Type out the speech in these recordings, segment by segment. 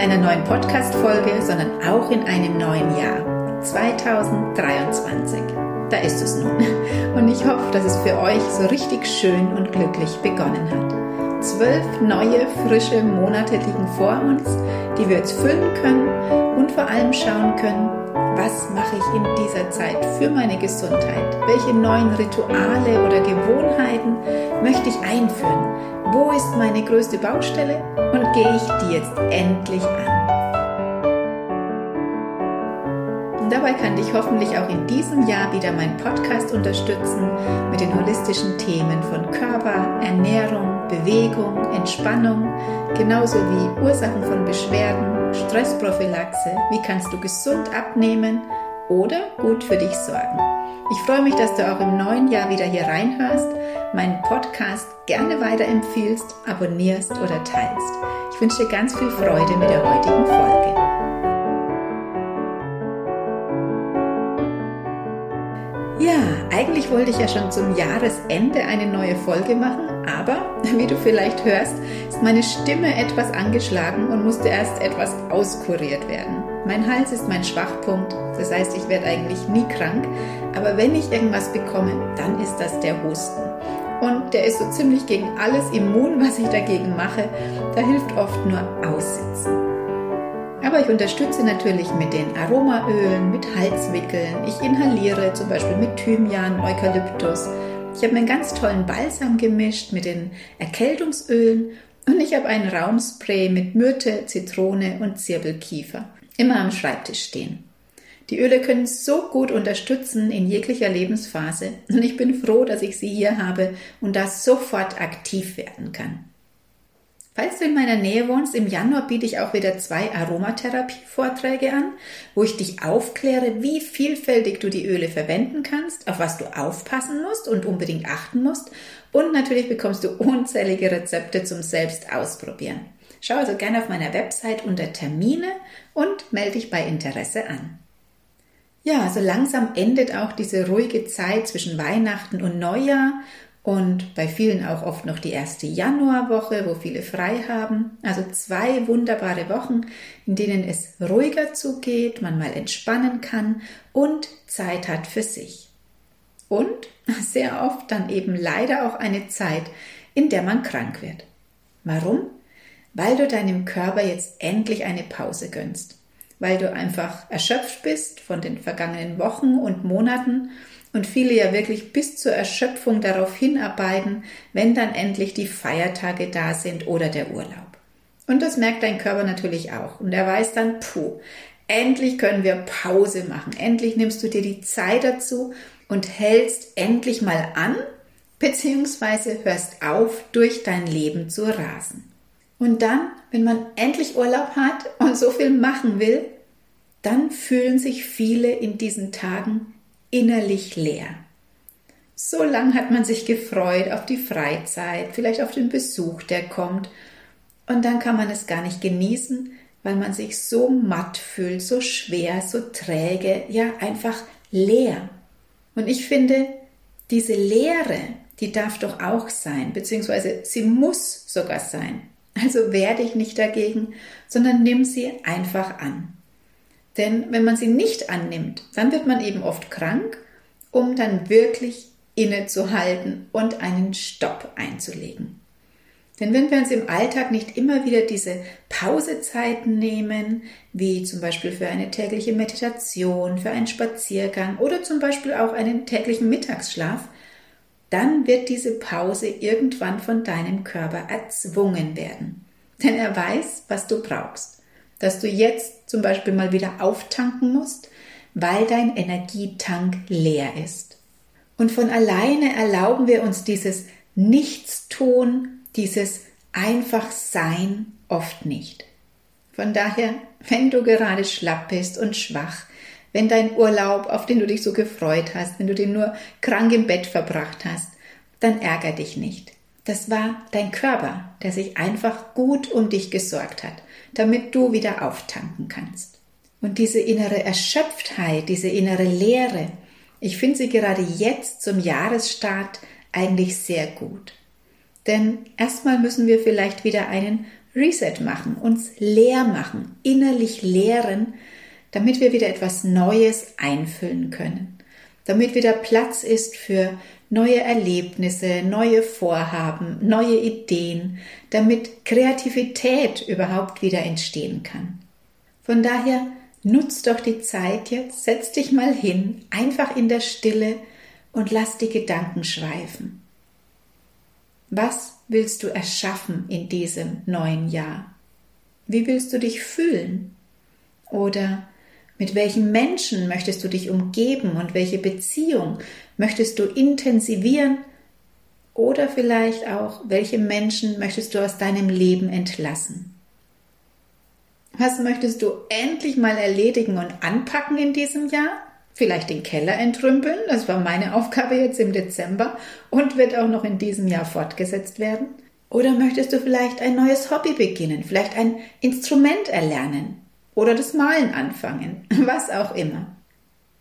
einer neuen Podcast-Folge, sondern auch in einem neuen Jahr. 2023. Da ist es nun. Und ich hoffe, dass es für euch so richtig schön und glücklich begonnen hat. Zwölf neue, frische Monate liegen vor uns, die wir jetzt füllen können und vor allem schauen können, was mache ich in dieser Zeit für meine Gesundheit? Welche neuen Rituale oder Gewohnheiten möchte ich einführen? Wo ist meine größte Baustelle und gehe ich die jetzt endlich an? Und dabei kann dich hoffentlich auch in diesem Jahr wieder mein Podcast unterstützen mit den holistischen Themen von Körper, Ernährung, Bewegung, Entspannung, genauso wie Ursachen von Beschwerden, Stressprophylaxe, wie kannst du gesund abnehmen oder gut für dich sorgen. Ich freue mich, dass du auch im neuen Jahr wieder hier reinhörst, meinen Podcast gerne weiterempfiehlst, abonnierst oder teilst. Ich wünsche dir ganz viel Freude mit der heutigen Folge. Ja, eigentlich wollte ich ja schon zum Jahresende eine neue Folge machen, aber wie du vielleicht hörst, ist meine Stimme etwas angeschlagen und musste erst etwas auskuriert werden. Mein Hals ist mein Schwachpunkt, das heißt, ich werde eigentlich nie krank, aber wenn ich irgendwas bekomme, dann ist das der Husten. Und der ist so ziemlich gegen alles immun, was ich dagegen mache. Da hilft oft nur Aussitzen. Aber ich unterstütze natürlich mit den Aromaölen, mit Halswickeln. Ich inhaliere zum Beispiel mit Thymian, Eukalyptus. Ich habe mir einen ganz tollen Balsam gemischt mit den Erkältungsölen und ich habe ein Raumspray mit Myrte, Zitrone und Zirbelkiefer. Immer am Schreibtisch stehen. Die Öle können so gut unterstützen in jeglicher Lebensphase und ich bin froh, dass ich sie hier habe und da sofort aktiv werden kann. Falls du in meiner Nähe wohnst, im Januar biete ich auch wieder zwei Aromatherapie-Vorträge an, wo ich dich aufkläre, wie vielfältig du die Öle verwenden kannst, auf was du aufpassen musst und unbedingt achten musst. Und natürlich bekommst du unzählige Rezepte zum Selbst ausprobieren. Schau also gerne auf meiner Website unter Termine und melde dich bei Interesse an. Ja, so langsam endet auch diese ruhige Zeit zwischen Weihnachten und Neujahr und bei vielen auch oft noch die erste Januarwoche, wo viele frei haben. Also zwei wunderbare Wochen, in denen es ruhiger zugeht, man mal entspannen kann und Zeit hat für sich. Und sehr oft dann eben leider auch eine Zeit, in der man krank wird. Warum? Weil du deinem Körper jetzt endlich eine Pause gönnst weil du einfach erschöpft bist von den vergangenen Wochen und Monaten und viele ja wirklich bis zur Erschöpfung darauf hinarbeiten, wenn dann endlich die Feiertage da sind oder der Urlaub. Und das merkt dein Körper natürlich auch. Und er weiß dann, puh, endlich können wir Pause machen. Endlich nimmst du dir die Zeit dazu und hältst endlich mal an, beziehungsweise hörst auf, durch dein Leben zu rasen. Und dann, wenn man endlich Urlaub hat und so viel machen will, dann fühlen sich viele in diesen Tagen innerlich leer. So lang hat man sich gefreut auf die Freizeit, vielleicht auf den Besuch, der kommt, und dann kann man es gar nicht genießen, weil man sich so matt fühlt, so schwer, so träge, ja einfach leer. Und ich finde, diese Leere, die darf doch auch sein, beziehungsweise sie muss sogar sein. Also werde ich nicht dagegen, sondern nimm sie einfach an. Denn wenn man sie nicht annimmt, dann wird man eben oft krank, um dann wirklich innezuhalten und einen Stopp einzulegen. Denn wenn wir uns im Alltag nicht immer wieder diese Pausezeiten nehmen, wie zum Beispiel für eine tägliche Meditation, für einen Spaziergang oder zum Beispiel auch einen täglichen Mittagsschlaf, dann wird diese Pause irgendwann von deinem Körper erzwungen werden. Denn er weiß, was du brauchst. Dass du jetzt zum Beispiel mal wieder auftanken musst, weil dein Energietank leer ist. Und von alleine erlauben wir uns dieses Nichtstun, dieses einfach Sein oft nicht. Von daher, wenn du gerade schlapp bist und schwach, wenn dein Urlaub, auf den du dich so gefreut hast, wenn du den nur krank im Bett verbracht hast, dann ärger dich nicht. Das war dein Körper, der sich einfach gut um dich gesorgt hat, damit du wieder auftanken kannst. Und diese innere Erschöpftheit, diese innere Leere, ich finde sie gerade jetzt zum Jahresstart eigentlich sehr gut. Denn erstmal müssen wir vielleicht wieder einen Reset machen, uns leer machen, innerlich leeren, damit wir wieder etwas Neues einfüllen können, damit wieder Platz ist für neue Erlebnisse, neue Vorhaben, neue Ideen, damit Kreativität überhaupt wieder entstehen kann. Von daher nutz doch die Zeit jetzt, setz dich mal hin, einfach in der Stille und lass die Gedanken schweifen. Was willst du erschaffen in diesem neuen Jahr? Wie willst du dich fühlen? Oder mit welchen Menschen möchtest du dich umgeben und welche Beziehung möchtest du intensivieren? Oder vielleicht auch, welche Menschen möchtest du aus deinem Leben entlassen? Was möchtest du endlich mal erledigen und anpacken in diesem Jahr? Vielleicht den Keller entrümpeln, das war meine Aufgabe jetzt im Dezember und wird auch noch in diesem Jahr fortgesetzt werden. Oder möchtest du vielleicht ein neues Hobby beginnen, vielleicht ein Instrument erlernen oder das Malen anfangen, was auch immer.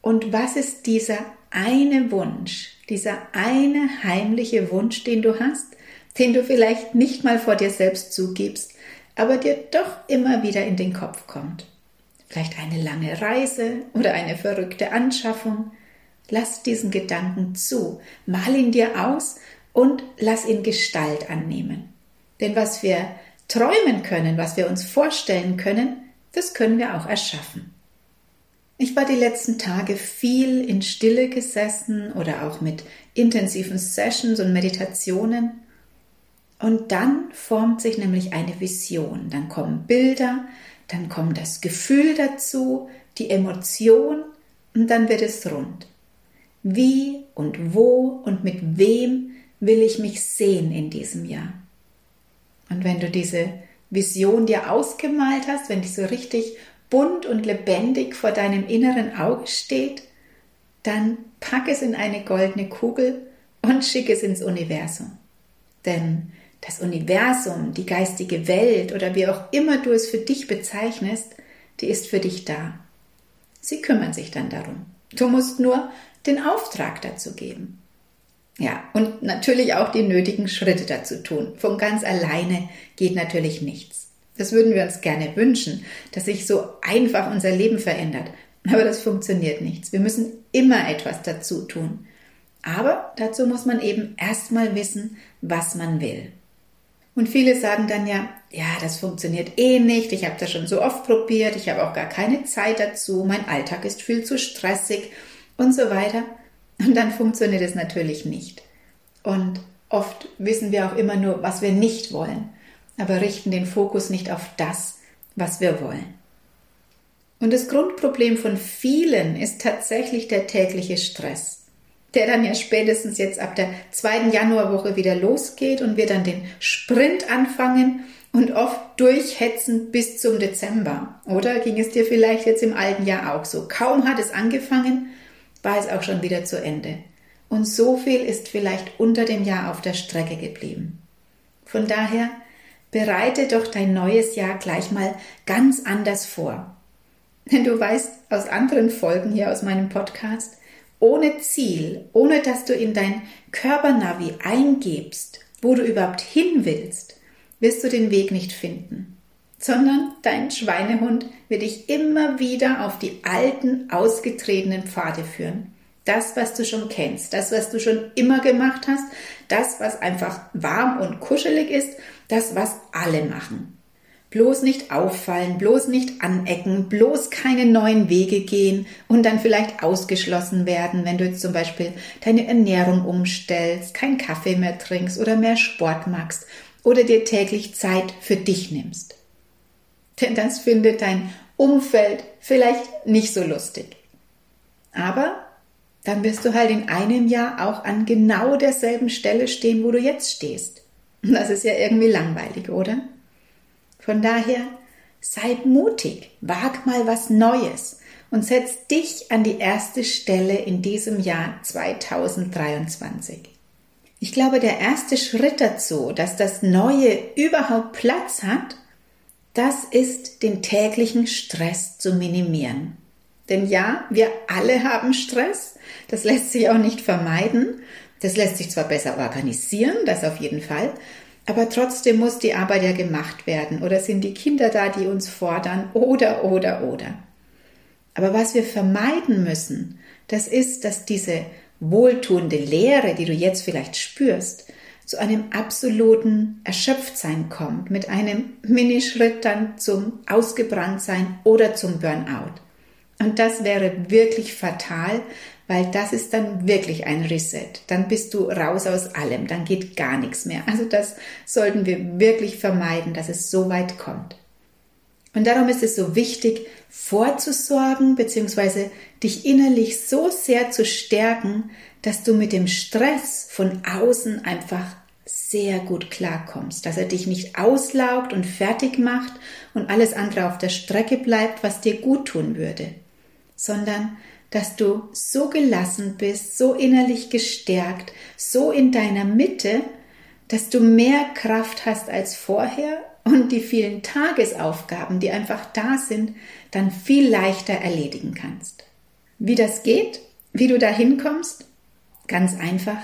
Und was ist dieser eine Wunsch, dieser eine heimliche Wunsch, den du hast, den du vielleicht nicht mal vor dir selbst zugibst, aber dir doch immer wieder in den Kopf kommt? vielleicht eine lange Reise oder eine verrückte Anschaffung. Lass diesen Gedanken zu, mal ihn dir aus und lass ihn Gestalt annehmen. Denn was wir träumen können, was wir uns vorstellen können, das können wir auch erschaffen. Ich war die letzten Tage viel in Stille gesessen oder auch mit intensiven Sessions und Meditationen. Und dann formt sich nämlich eine Vision. Dann kommen Bilder, dann kommt das Gefühl dazu, die Emotion und dann wird es rund. Wie und wo und mit wem will ich mich sehen in diesem Jahr? Und wenn du diese Vision dir ausgemalt hast, wenn die so richtig bunt und lebendig vor deinem inneren Auge steht, dann pack es in eine goldene Kugel und schick es ins Universum. Denn das Universum, die geistige Welt oder wie auch immer du es für dich bezeichnest, die ist für dich da. Sie kümmern sich dann darum. Du musst nur den Auftrag dazu geben. Ja, und natürlich auch die nötigen Schritte dazu tun. Von ganz alleine geht natürlich nichts. Das würden wir uns gerne wünschen, dass sich so einfach unser Leben verändert. Aber das funktioniert nichts. Wir müssen immer etwas dazu tun. Aber dazu muss man eben erstmal wissen, was man will. Und viele sagen dann ja, ja, das funktioniert eh nicht, ich habe das schon so oft probiert, ich habe auch gar keine Zeit dazu, mein Alltag ist viel zu stressig und so weiter. Und dann funktioniert es natürlich nicht. Und oft wissen wir auch immer nur, was wir nicht wollen, aber richten den Fokus nicht auf das, was wir wollen. Und das Grundproblem von vielen ist tatsächlich der tägliche Stress der dann ja spätestens jetzt ab der zweiten Januarwoche wieder losgeht und wir dann den Sprint anfangen und oft durchhetzen bis zum Dezember. Oder ging es dir vielleicht jetzt im alten Jahr auch so? Kaum hat es angefangen, war es auch schon wieder zu Ende. Und so viel ist vielleicht unter dem Jahr auf der Strecke geblieben. Von daher bereite doch dein neues Jahr gleich mal ganz anders vor. Denn du weißt aus anderen Folgen hier aus meinem Podcast, ohne Ziel, ohne dass du in dein Körpernavi eingibst, wo du überhaupt hin willst, wirst du den Weg nicht finden, sondern dein Schweinehund wird dich immer wieder auf die alten, ausgetretenen Pfade führen. Das, was du schon kennst, das, was du schon immer gemacht hast, das, was einfach warm und kuschelig ist, das, was alle machen. Bloß nicht auffallen, bloß nicht anecken, bloß keine neuen Wege gehen und dann vielleicht ausgeschlossen werden, wenn du jetzt zum Beispiel deine Ernährung umstellst, keinen Kaffee mehr trinkst oder mehr Sport machst oder dir täglich Zeit für dich nimmst. Denn das findet dein Umfeld vielleicht nicht so lustig. Aber dann wirst du halt in einem Jahr auch an genau derselben Stelle stehen, wo du jetzt stehst. Das ist ja irgendwie langweilig, oder? Von daher, sei mutig, wag mal was Neues und setz dich an die erste Stelle in diesem Jahr 2023. Ich glaube, der erste Schritt dazu, dass das Neue überhaupt Platz hat, das ist, den täglichen Stress zu minimieren. Denn ja, wir alle haben Stress, das lässt sich auch nicht vermeiden, das lässt sich zwar besser organisieren, das auf jeden Fall, Aber trotzdem muss die Arbeit ja gemacht werden oder sind die Kinder da, die uns fordern oder, oder, oder. Aber was wir vermeiden müssen, das ist, dass diese wohltuende Leere, die du jetzt vielleicht spürst, zu einem absoluten Erschöpftsein kommt, mit einem Minischritt dann zum Ausgebranntsein oder zum Burnout. Und das wäre wirklich fatal, weil das ist dann wirklich ein Reset. Dann bist du raus aus allem, dann geht gar nichts mehr. Also das sollten wir wirklich vermeiden, dass es so weit kommt. Und darum ist es so wichtig, vorzusorgen bzw. dich innerlich so sehr zu stärken, dass du mit dem Stress von außen einfach sehr gut klarkommst, dass er dich nicht auslaugt und fertig macht und alles andere auf der Strecke bleibt, was dir gut tun würde, sondern dass du so gelassen bist, so innerlich gestärkt, so in deiner Mitte, dass du mehr Kraft hast als vorher und die vielen Tagesaufgaben, die einfach da sind, dann viel leichter erledigen kannst. Wie das geht, wie du da hinkommst? Ganz einfach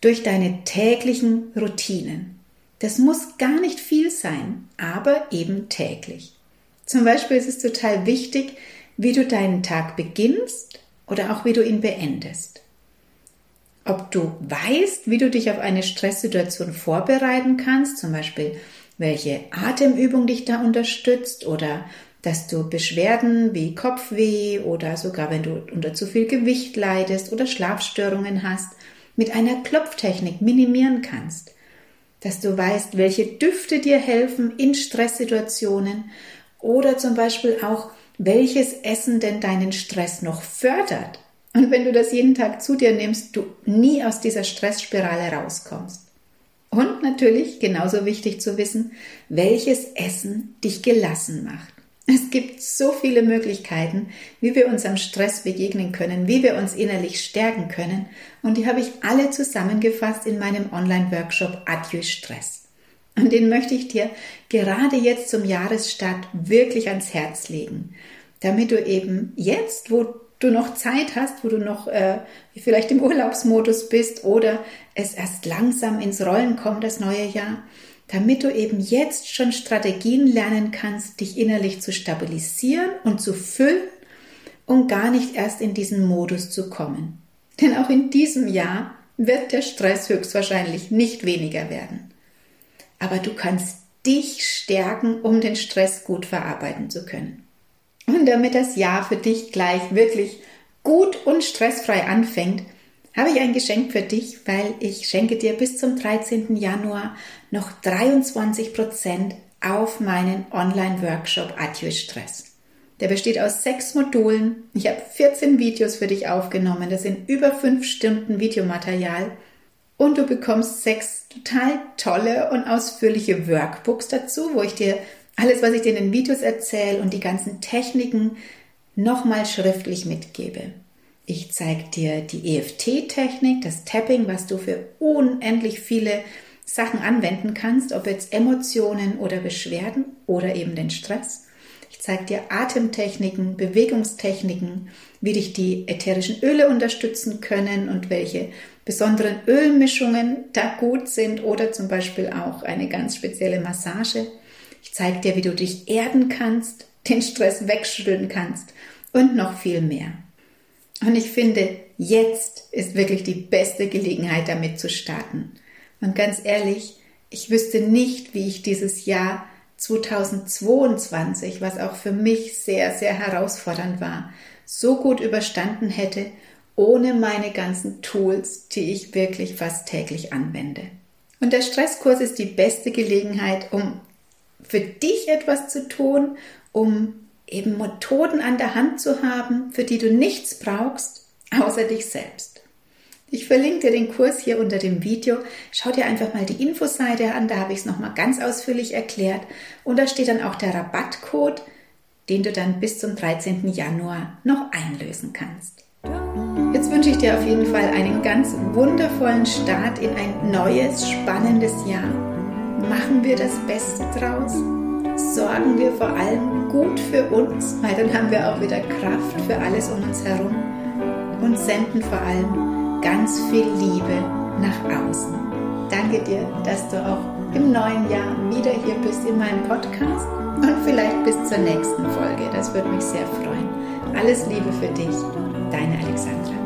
durch deine täglichen Routinen. Das muss gar nicht viel sein, aber eben täglich. Zum Beispiel ist es total wichtig, wie du deinen Tag beginnst oder auch wie du ihn beendest. Ob du weißt, wie du dich auf eine Stresssituation vorbereiten kannst, zum Beispiel welche Atemübung dich da unterstützt oder dass du Beschwerden wie Kopfweh oder sogar wenn du unter zu viel Gewicht leidest oder Schlafstörungen hast, mit einer Klopftechnik minimieren kannst. Dass du weißt, welche Düfte dir helfen in Stresssituationen oder zum Beispiel auch, welches Essen denn deinen Stress noch fördert. Und wenn du das jeden Tag zu dir nimmst, du nie aus dieser Stressspirale rauskommst. Und natürlich, genauso wichtig zu wissen, welches Essen dich gelassen macht. Es gibt so viele Möglichkeiten, wie wir unserem Stress begegnen können, wie wir uns innerlich stärken können. Und die habe ich alle zusammengefasst in meinem Online-Workshop Adieu Stress. Und den möchte ich dir gerade jetzt zum Jahresstart wirklich ans Herz legen, damit du eben jetzt, wo du noch Zeit hast, wo du noch äh, vielleicht im Urlaubsmodus bist oder es erst langsam ins Rollen kommt, das neue Jahr, damit du eben jetzt schon Strategien lernen kannst, dich innerlich zu stabilisieren und zu füllen und gar nicht erst in diesen Modus zu kommen. Denn auch in diesem Jahr wird der Stress höchstwahrscheinlich nicht weniger werden aber du kannst dich stärken, um den Stress gut verarbeiten zu können. Und damit das Jahr für dich gleich wirklich gut und stressfrei anfängt, habe ich ein Geschenk für dich, weil ich schenke dir bis zum 13. Januar noch 23 Prozent auf meinen Online-Workshop Adieu Stress. Der besteht aus sechs Modulen. Ich habe 14 Videos für dich aufgenommen. Das sind über fünf Stunden Videomaterial und du bekommst sechs total tolle und ausführliche Workbooks dazu, wo ich dir alles, was ich dir in den Videos erzähle und die ganzen Techniken nochmal schriftlich mitgebe. Ich zeige dir die EFT-Technik, das Tapping, was du für unendlich viele Sachen anwenden kannst, ob jetzt Emotionen oder Beschwerden oder eben den Stress. Ich zeige dir Atemtechniken, Bewegungstechniken, wie dich die ätherischen Öle unterstützen können und welche besonderen Ölmischungen da gut sind oder zum Beispiel auch eine ganz spezielle Massage. Ich zeige dir, wie du dich erden kannst, den Stress wegschütteln kannst und noch viel mehr. Und ich finde, jetzt ist wirklich die beste Gelegenheit, damit zu starten. Und ganz ehrlich, ich wüsste nicht, wie ich dieses Jahr 2022, was auch für mich sehr, sehr herausfordernd war, so gut überstanden hätte ohne meine ganzen Tools, die ich wirklich fast täglich anwende. Und der Stresskurs ist die beste Gelegenheit, um für dich etwas zu tun, um eben Methoden an der Hand zu haben, für die du nichts brauchst, außer dich selbst. Ich verlinke dir den Kurs hier unter dem Video. Schau dir einfach mal die Infoseite an, da habe ich es nochmal ganz ausführlich erklärt. Und da steht dann auch der Rabattcode, den du dann bis zum 13. Januar noch einlösen kannst. Jetzt wünsche ich dir auf jeden Fall einen ganz wundervollen Start in ein neues, spannendes Jahr. Machen wir das Beste draus. Sorgen wir vor allem gut für uns, weil dann haben wir auch wieder Kraft für alles um uns herum. Und senden vor allem ganz viel Liebe nach außen. Danke dir, dass du auch im neuen Jahr wieder hier bist in meinem Podcast und vielleicht bis zur nächsten Folge. Das würde mich sehr freuen. Alles Liebe für dich, deine Alexandra.